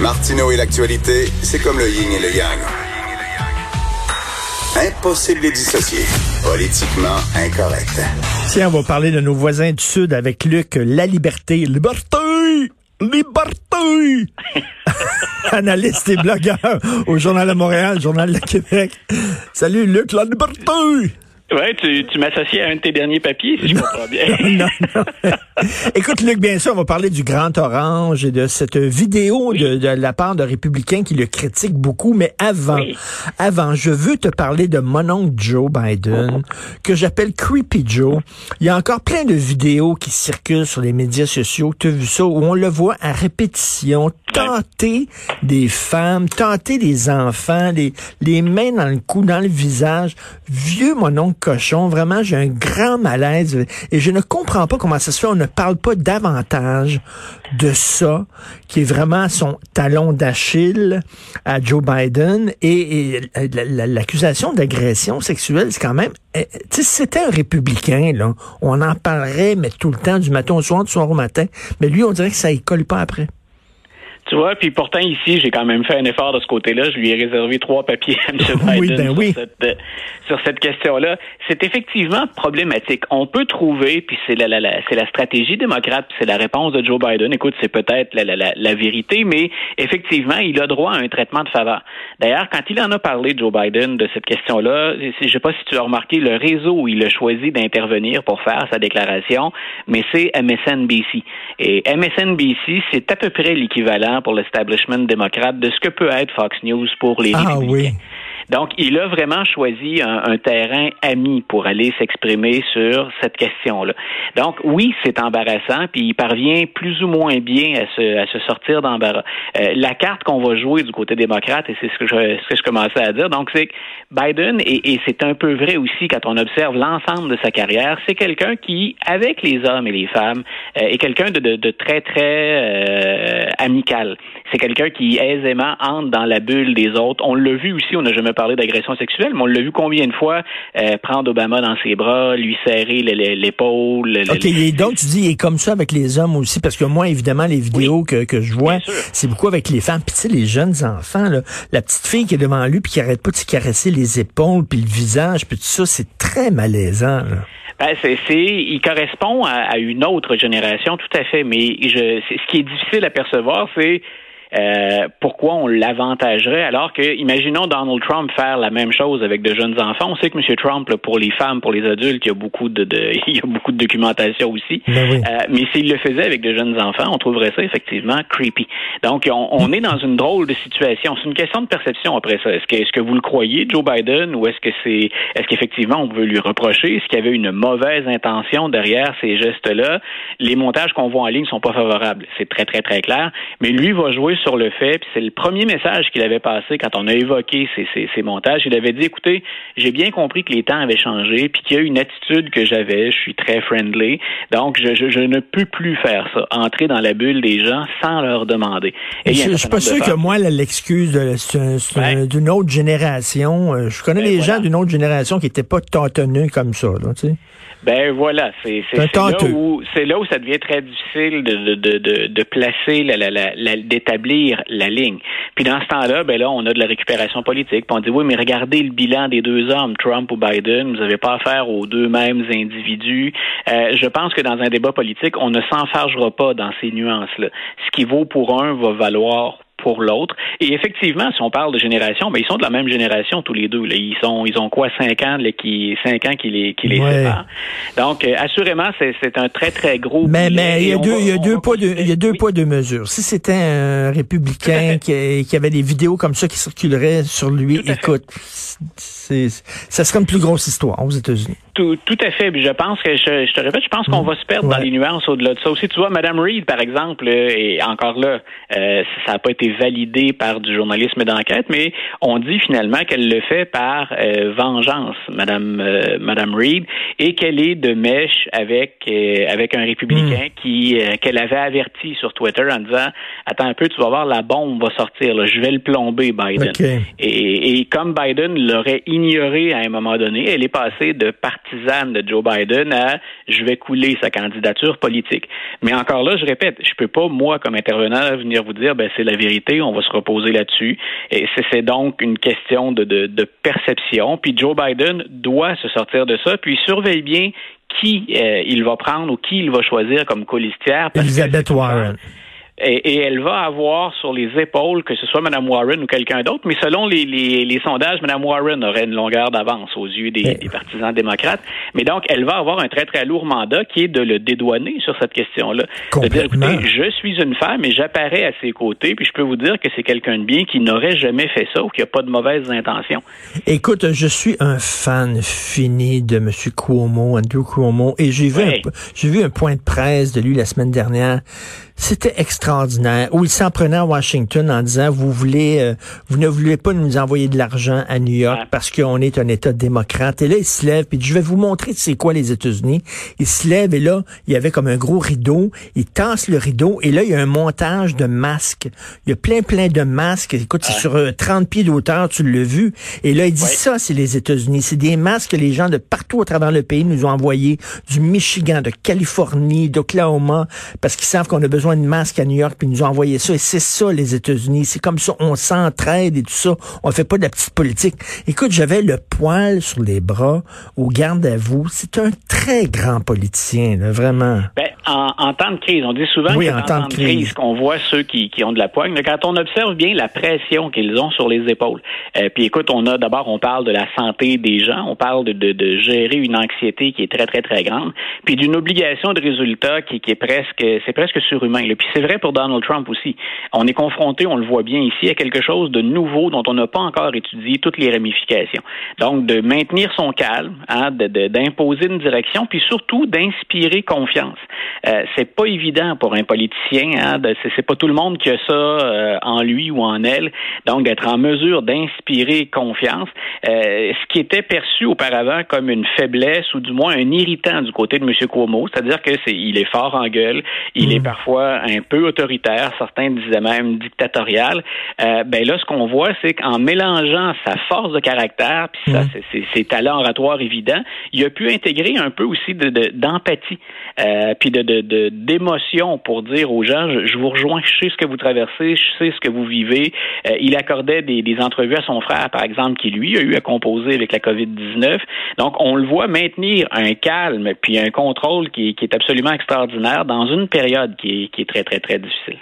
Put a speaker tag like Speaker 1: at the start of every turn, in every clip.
Speaker 1: Martineau et l'actualité, c'est comme le yin et le yang. Impossible de les dissocier. Politiquement incorrect.
Speaker 2: Tiens, on va parler de nos voisins du Sud avec Luc. La liberté. Liberté! Liberté! Analyste et blogueur au Journal de Montréal, Journal de Québec. Salut Luc, la liberté!
Speaker 3: Oui, tu, tu m'associes à un de tes derniers papiers, si je comprends bien.
Speaker 2: non, non. Écoute, Luc, bien sûr, on va parler du Grand Orange et de cette vidéo de, de, la part de républicains qui le critiquent beaucoup, mais avant, avant, je veux te parler de mon oncle Joe Biden, que j'appelle Creepy Joe. Il y a encore plein de vidéos qui circulent sur les médias sociaux. Tu as vu ça, où on le voit à répétition, tenter des femmes, tenter des enfants, les, les mains dans le cou, dans le visage. Vieux mon oncle cochon. Vraiment, j'ai un grand malaise et je ne comprends pas comment ça se fait. On ne parle pas davantage de ça, qui est vraiment son talon d'Achille à Joe Biden. Et, l'accusation d'agression sexuelle, c'est quand même... Eh, si c'était un républicain, là, on en parlerait, mais tout le temps, du matin au soir, du soir au matin. Mais lui, on dirait que ça y colle pas après.
Speaker 3: Tu vois, puis pourtant ici, j'ai quand même fait un effort de ce côté-là. Je lui ai réservé trois papiers à M. Biden
Speaker 2: ben
Speaker 3: sur, cette, euh, sur, cette, question-là. C'est effectivement problématique. On peut trouver, puis c'est la, la, c'est la stratégie démocrate, c'est la réponse de Joe Biden. Écoute, c'est peut-être la, la, la, vérité, mais effectivement, il a droit à un traitement de faveur. D'ailleurs, quand il en a parlé, Joe Biden, de cette question-là, je ne sais pas si tu as remarqué le réseau où il a choisi d'intervenir pour faire sa déclaration, mais c'est MSNBC. Et MSNBC, c'est à peu près l'équivalent pour l'establishment démocrate de ce que peut être Fox News pour les
Speaker 2: ah,
Speaker 3: républicains. Oui. Donc, il a vraiment choisi un, terrain ami pour aller s'exprimer sur cette question-là. Donc, oui, c'est embarrassant, puis il parvient plus ou moins bien à se, à se sortir d'embarras. Euh, la carte qu'on va jouer du côté démocrate, et c'est ce que je, ce que je commençais à dire, donc c'est que Biden, et, et c'est un peu vrai aussi quand on observe l'ensemble de sa carrière, c'est quelqu'un qui, avec les hommes et les femmes, euh, est quelqu'un de, de, de, très, très euh, amical. C'est quelqu'un qui aisément entre dans la bulle des autres. On l'a vu aussi, on n'a jamais parler d'agression sexuelle, mais on l'a vu combien de fois euh, prendre Obama dans ses bras, lui serrer l'épaule.
Speaker 2: OK, donc tu dis, il est comme ça avec les hommes aussi, parce que moi, évidemment, les vidéos que, que je vois, c'est beaucoup avec les femmes. Puis tu sais, les jeunes enfants, là, la petite fille qui est devant lui, puis qui arrête pas de se caresser les épaules, puis le visage, puis tout ça, c'est très malaisant.
Speaker 3: Ben, c'est, il correspond à, à, une autre génération, tout à fait. Mais je, ce qui est difficile à percevoir, c'est euh, pourquoi on l'avantagerait? Alors que, imaginons Donald Trump faire la même chose avec de jeunes enfants. On sait que M. Trump, pour les femmes, pour les adultes, il y a beaucoup de, il y a beaucoup de documentation aussi.
Speaker 2: Ben
Speaker 3: euh, mais s'il le faisait avec de jeunes enfants, on trouverait ça effectivement creepy. Donc, on, est dans une drôle de situation. C'est une question de perception après ça. Est-ce que, est-ce que vous le croyez, Joe Biden, ou est-ce que c'est, est-ce qu'effectivement on veut lui reprocher, est-ce qu'il y avait une mauvaise intention derrière ces gestes-là? Les montages qu'on voit en ligne sont pas favorables. C'est très, très, très clair. Mais lui va jouer sur le fait, puis c'est le premier message qu'il avait passé quand on a évoqué ces, ces, montages. Il avait dit, écoutez, j'ai bien compris que les temps avaient changé, puis qu'il y a une attitude que j'avais, je suis très friendly, donc je, je, ne peux plus faire ça, entrer dans la bulle des gens sans leur demander.
Speaker 2: Et je, ne suis pas sûr que moi, l'excuse d'une autre génération, euh, je connais ben des gens d'une autre génération qui n'étaient pas tâtonneux comme ça, là, tu sais.
Speaker 3: Ben voilà, c'est là où là où ça devient très difficile de, de, de, de placer, la, la, la, d'établir la ligne. Puis dans ce temps-là, ben là, on a de la récupération politique. Puis on dit oui, mais regardez le bilan des deux hommes, Trump ou Biden. Vous n'avez pas affaire aux deux mêmes individus. Euh, je pense que dans un débat politique, on ne s'enfargera pas dans ces nuances-là. Ce qui vaut pour un va valoir pour l'autre. Et effectivement, si on parle de génération, ben ils sont de la même génération tous les deux. Là. Ils sont, ils ont quoi, cinq ans, là, qui, cinq ans qui les, qui les séparent. Donc, euh, assurément, c'est, un très très gros.
Speaker 2: Mais, mais il y a deux, il y a deux poids, de, il y a deux poids, deux mesures. Si c'était un républicain qui, qui, avait des vidéos comme ça qui circuleraient sur lui, écoute, c'est, ça serait une plus grosse histoire aux États-Unis.
Speaker 3: Tout, tout à fait. je pense que je, je te répète, je pense qu'on mm. va se perdre dans les nuances au-delà de ça aussi. Tu vois, Madame Reid, par exemple, et encore là, euh, ça n'a pas été validé par du journalisme d'enquête, mais on dit finalement qu'elle le fait par euh, vengeance, Madame euh, Madame Reid, et qu'elle est de mèche avec euh, avec un républicain mm. qui qu'elle avait averti sur Twitter en disant attends un peu, tu vas voir la bombe va sortir, là, je vais le plomber Biden. Et, et comme Biden l'aurait ignoré à un moment donné, elle est passée de partisane de Joe Biden à je vais couler sa candidature politique. Mais encore là, je répète, je peux pas moi comme intervenant venir vous dire ben c'est la vérité on va se reposer là-dessus. Et c'est donc une question de, de, perception. Puis Joe Biden doit se sortir de ça, puis surveille bien qui euh, il va prendre ou qui il va choisir comme colistière.
Speaker 2: Elizabeth Warren.
Speaker 3: Et, elle va avoir sur les épaules, que ce soit Mme Warren ou quelqu'un d'autre, mais selon les, les, sondages, Mme Warren aurait une longueur d'avance aux yeux des, partisans démocrates. Mais donc, elle va avoir un très, très lourd mandat qui est de le dédouaner sur cette question-là. De dire, écoutez, je suis une femme et j'apparais à ses côtés, puis je peux vous dire que c'est quelqu'un de bien qui n'aurait jamais fait ça ou qui n'a pas de mauvaises intentions.
Speaker 2: Écoute, je suis un fan fini de M. Cuomo, Andrew Cuomo, et j'ai vu, j'ai vu un point de presse de lui la semaine dernière. C'était extraordinaire. Où il s'en prenait à Washington en disant, vous voulez, euh, vous ne voulez pas nous envoyer de l'argent à New York parce qu'on est un État démocrate. Et là, il se lève, puis je vais vous montrer c'est quoi les États-Unis. Il se lève et là, il y avait comme un gros rideau. Il tasse le rideau et là, il y a un montage de masques. Il y a plein, plein de masques. Écoute, c'est sur 30 euh, pieds d'auteur, tu l'as vu. Et là, il dit ça, c'est les États-Unis. C'est des masques que les gens de partout à travers le pays nous ont envoyés, du Michigan, de Californie, d'Oklahoma, parce qu'ils savent qu'on a besoin besoin de masques à New York, puis ils nous ont envoyé ça. Et c'est ça, les États-Unis. C'est comme ça, on s'entraide et tout ça. On fait pas de la petite politique. Écoute, j'avais le poil sur les bras au garde à vous. C'est un très grand politicien, vraiment.
Speaker 3: Ben, en, temps de crise, on dit souvent oui, en temps, de crise, qu'on voit ceux qui, ont de la poigne. Mais quand on observe bien la pression qu'ils ont sur les épaules, euh, puis écoute, on a d'abord, on parle de la santé des gens, on parle de, de, gérer une anxiété qui est très, très, très grande, puis d'une obligation de résultat qui, qui est presque, c'est presque surhumain. Puis c'est vrai pour Donald Trump aussi. On est confronté, on le voit bien ici, à quelque chose de nouveau dont on n'a pas encore étudié toutes les ramifications. Donc, de maintenir son calme, hein, d'imposer une direction, puis surtout d'inspirer confiance. Euh, c'est pas évident pour un politicien. Hein, c'est pas tout le monde qui a ça euh, en lui ou en elle. Donc, d'être en mesure d'inspirer confiance, euh, ce qui était perçu auparavant comme une faiblesse ou du moins un irritant du côté de M. Cuomo, c'est-à-dire que c'est, il est fort en gueule, il est mm. Parfois un peu autoritaire, certains disaient même dictatorial, euh, ben là, ce qu'on voit, c'est qu'en mélangeant sa force de caractère, puis ça, c'est ses talents oratoires évidents, il a pu intégrer un peu aussi d'empathie, de, euh, puis de d'émotion pour dire aux gens, je, vous rejoins, je sais ce que vous traversez, je sais ce que vous vivez. Euh, il accordait des, des entrevues à son frère, par exemple, qui lui a eu à composer avec la COVID-19. Donc, on le voit maintenir un calme puis un contrôle qui, qui est absolument extraordinaire dans une période qui est, qui est très, très, très difficile.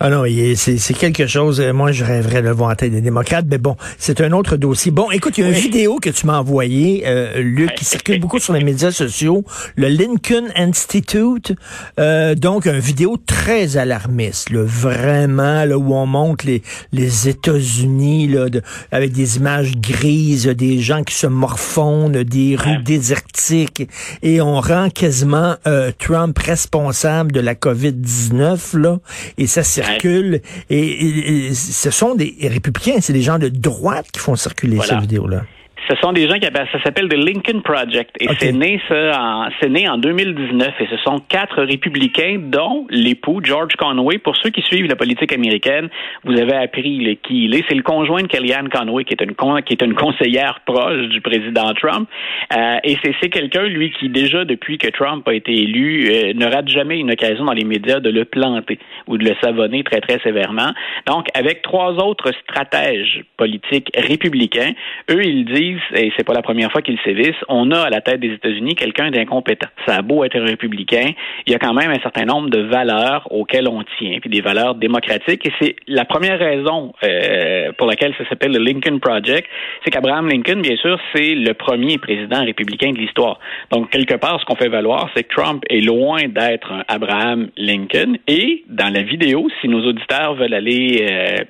Speaker 2: Ah non, c'est quelque chose. Euh, moi, je rêverais de le voir en tête des démocrates, mais bon, c'est un autre dossier. Bon, écoute, il y a une vidéo que tu m'as envoyée, euh, Luc, qui circule beaucoup sur les médias sociaux, le Lincoln Institute. Euh, donc, une vidéo très alarmiste, là, vraiment, là, où on montre les, les États-Unis, là, avec des images grises, des gens qui se morfondent, des rues désertiques, et on rend quasiment euh, Trump responsable de la COVID-19, là. Et ça circule. Et, ce sont des républicains, c'est des gens de droite qui font circuler cette vidéo-là.
Speaker 3: Ce sont des gens qui appellent, ça s'appelle The Lincoln Project et c'est né ça en, c'est né en 2019 et ce sont quatre républicains dont l'époux George Conway. Pour ceux qui suivent la politique américaine, vous avez appris qui il est. C'est le conjoint de Kellyanne Conway qui est une qui est une conseillère proche du président Trump euh, et c'est, c'est quelqu'un lui qui déjà depuis que Trump a été élu euh, ne rate jamais une occasion dans les médias de le planter ou de le savonner très très sévèrement. Donc avec trois autres stratèges politiques républicains, eux ils disent et c'est pas la première fois qu'ils sévissent, on a à la tête des États-Unis quelqu'un d'incompétent. Ça a beau être républicain, il y a quand même un certain nombre de valeurs auxquelles on tient, puis des valeurs démocratiques. Et c'est la première raison euh, pour laquelle ça s'appelle le Lincoln Project, c'est qu'Abraham Lincoln, bien sûr, c'est le premier président républicain de l'histoire. Donc, quelque part, ce qu'on fait valoir, c'est que Trump est loin d'être un Abraham Lincoln. Et dans la vidéo, si nos auditeurs veulent aller euh,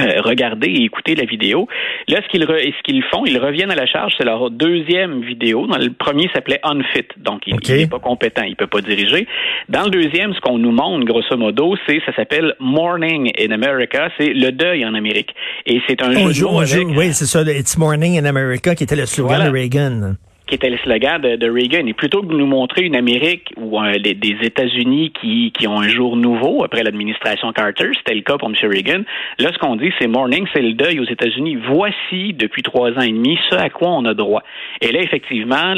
Speaker 3: euh, regarder et écouter la vidéo. Là, ce qu'ils ce qu'ils font, ils reviennent à la charge. C'est leur deuxième vidéo. Dans le premier s'appelait Unfit, donc il n'est pas compétent, il peut pas diriger. Dans le deuxième, ce qu'on nous montre, grosso modo, c'est ça s'appelle Morning in America. C'est le deuil en Amérique. Et c'est un
Speaker 2: jeu, avec... Oui, c'est ça. It's Morning in America qui était le slogan de Reagan.
Speaker 3: Qui était le slogan de, de, Reagan. Et plutôt que de nous montrer une Amérique ou des États-Unis qui, qui ont un jour nouveau après l'administration Carter, c'était le cas pour M. Reagan, là, ce qu'on dit, c'est morning, c'est le deuil aux États-Unis. Voici, depuis trois ans et demi, ce à quoi on a droit. Et là, effectivement,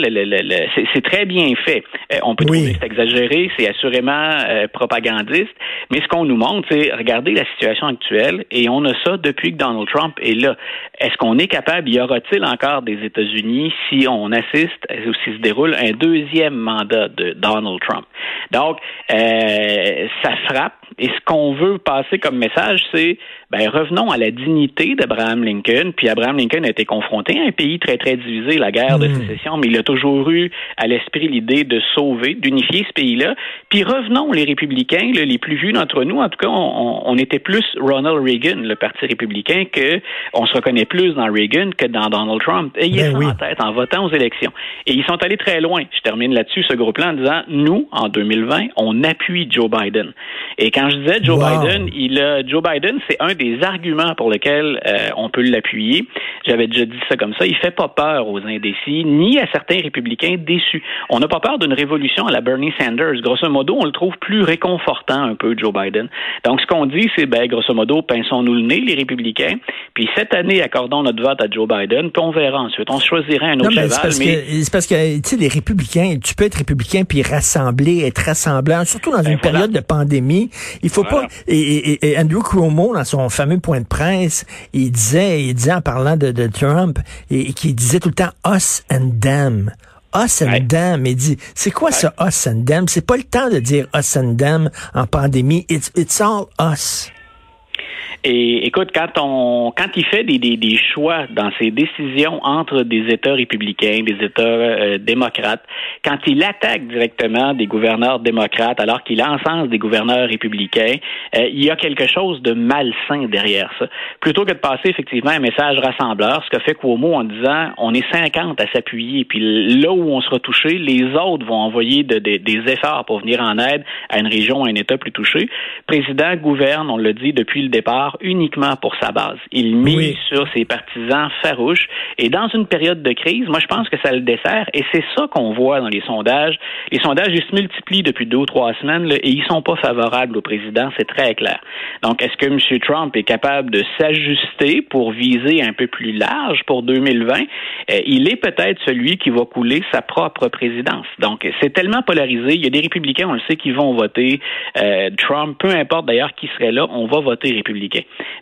Speaker 3: c'est très bien fait. Euh, on peut trouver que c'est exagéré, c'est assurément euh, propagandiste, mais ce qu'on nous montre, c'est regardez la situation actuelle et on a ça depuis que Donald Trump est là. Est-ce qu'on est capable, y aura-t-il encore des États-Unis si on assiste ou si se déroule un deuxième mandat de Donald Trump? Donc, euh, ça frappe. Et ce qu'on veut passer comme message, c'est ben revenons à la dignité d'Abraham Lincoln. Puis Abraham Lincoln a été confronté à un pays très très divisé, la guerre de hmm. sécession, mais il a toujours eu à l'esprit l'idée de sauver, d'unifier ce pays-là. Puis revenons les républicains, les plus vus d'entre nous, en tout cas, on, était plus Ronald Reagan, le parti républicain, que on se reconnaît plus dans Reagan que dans Donald Trump. Ayez ben ça en tête en votant aux élections. Et ils sont allés très loin. Je termine là-dessus ce groupe-là en disant nous en 2020, on appuie Joe Biden. Et quand je disais Joe Biden, il a, Joe Biden, c'est un des arguments pour lesquels euh, on peut l'appuyer. J'avais déjà dit ça comme ça. Il fait pas peur aux indécis, ni à certains républicains déçus. On n'a pas peur d'une révolution à la Bernie Sanders. Grosso modo, on le trouve plus réconfortant un peu, Joe Biden. Donc, ce qu'on dit, c'est, ben, grosso modo, pinçons-nous le nez, les républicains. Puis cette année, accordons notre vote à Joe Biden, puis on verra ensuite. On choisira un autre non, mais
Speaker 2: cheval. C'est parce, que, tu sais, les républicains, tu peux être républicain puis rassembler, être rassemblant, surtout dans ben, une période de pandémie. Il faut pas. Et, et, Andrew Cuomo, dans son fameux point de presse, il disait, il disait en parlant de, de Trump, et, qui disait tout le temps us and them. Us and them. Il dit, c'est quoi ça us and them? C'est pas le temps de dire us and them en pandémie. It's, it's all us.
Speaker 3: Et écoute, quand on quand il fait des, des, des choix dans ses décisions entre des États républicains, des États euh, démocrates, quand il attaque directement des gouverneurs démocrates alors qu'il encense des gouverneurs républicains, euh, il y a quelque chose de malsain derrière ça. Plutôt que de passer effectivement un message rassembleur, ce que fait Cuomo en disant on est 50 à s'appuyer, puis là où on sera touché, les autres vont envoyer de, des efforts pour venir en aide à une région, à un État plus touché. président gouverne, on l'a dit depuis le départ, uniquement pour sa base. Il mise sur ses partisans farouches. Et dans une période de crise, moi, je pense que ça le dessert. Et c'est ça qu'on voit dans les sondages. Les sondages, ils se multiplient depuis deux ou trois semaines et ils sont pas favorables au président. C'est très clair. Donc, est-ce que M. Trump est capable de s'ajuster pour viser un peu plus large pour 2020? Euh, il est peut-être celui qui va couler sa propre présidence. Donc, c'est tellement polarisé. Il y a des républicains, on le sait, qui vont voter euh, Trump. Peu importe d'ailleurs qui serait là, on va voter républicain.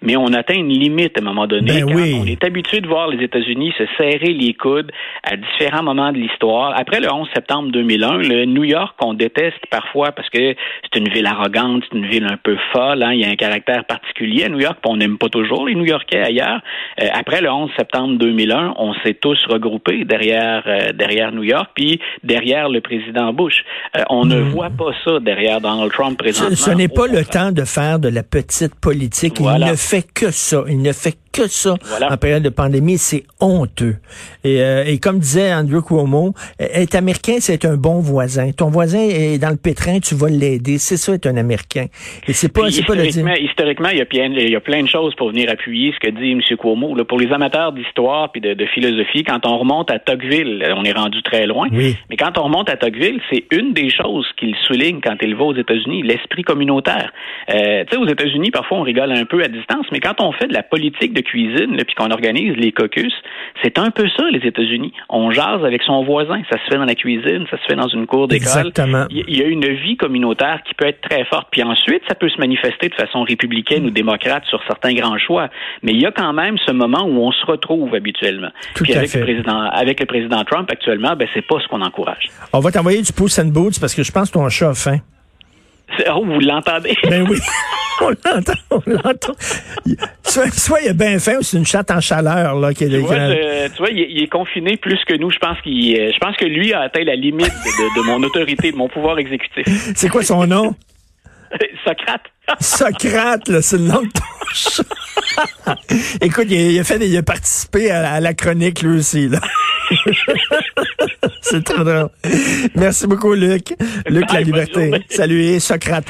Speaker 3: Mais on atteint une limite à un moment donné.
Speaker 2: Ben quand
Speaker 3: On est habitué de voir les États-Unis se serrer les coudes à différents moments de l'histoire. Après le 11 septembre 2001, le New York, on déteste parfois parce que c'est une ville arrogante, c'est une ville un peu folle. Hein. Il y a un caractère particulier à New York, on n'aime pas toujours les New-Yorkais ailleurs. Euh, après le 11 septembre 2001, on s'est tous regroupés derrière euh, derrière New York, puis derrière le président Bush. Euh, on ne hmm. voit pas ça derrière Donald Trump présentement.
Speaker 2: Ce, n'est pas le temps de faire de la petite politique. Il ne fait que ça. Il ne fait que ça en période de pandémie. C'est honteux. Et, euh, et, comme disait Andrew Cuomo, être américain, c'est un bon voisin. Ton voisin est dans le pétrin, tu vas l'aider. C'est ça, être un américain. Et c'est pas, c'est pas le dire.
Speaker 3: Historiquement, il y, a plein, il y a plein de choses pour venir appuyer ce que dit M. Cuomo. Là, pour les amateurs d'histoire puis de, de, philosophie, quand on remonte à Tocqueville, on est rendu très loin. Mais quand on remonte à Tocqueville, c'est une des choses qu'il souligne quand il va aux États-Unis, l'esprit communautaire. Euh, tu sais, aux États-Unis, parfois, on rigole un peu à distance, mais quand on fait de la politique de cuisine, puis qu'on organise les caucus, c'est un peu ça, les États-Unis. On jase avec son voisin. Ça se fait dans la cuisine, ça se fait dans une cour d'école. Il y a une vie communautaire qui peut être très forte. Puis ensuite, ça peut se manifester de façon républicaine ou démocrate sur certains grands choix. Mais il y a quand même ce moment où on se retrouve habituellement.
Speaker 2: Tout
Speaker 3: puis
Speaker 2: à
Speaker 3: avec
Speaker 2: fait.
Speaker 3: le président, avec le président Trump actuellement, ben c'est pas ce qu'on encourage.
Speaker 2: On va t'envoyer du pouce and boots parce que je pense que ton chat a faim.
Speaker 3: Oh, vous l'entendez?
Speaker 2: Ben oui. on l'entend, on l'entend. Soit, soit, il a bien faim ou c'est une chatte en chaleur là qui est.
Speaker 3: Tu vois, tu vois il, est, confiné plus que nous. Je pense qu'il, je pense que lui a atteint la limite de, de mon autorité, de mon pouvoir exécutif.
Speaker 2: C'est quoi son nom?
Speaker 3: Socrate.
Speaker 2: Socrate, là, c'est le nom de ton chat. Écoute, il a, fait, il a participé à, la chronique lui aussi là. c'est très drôle. Merci beaucoup, Luc. Luc, la liberté. Salut, Socrate.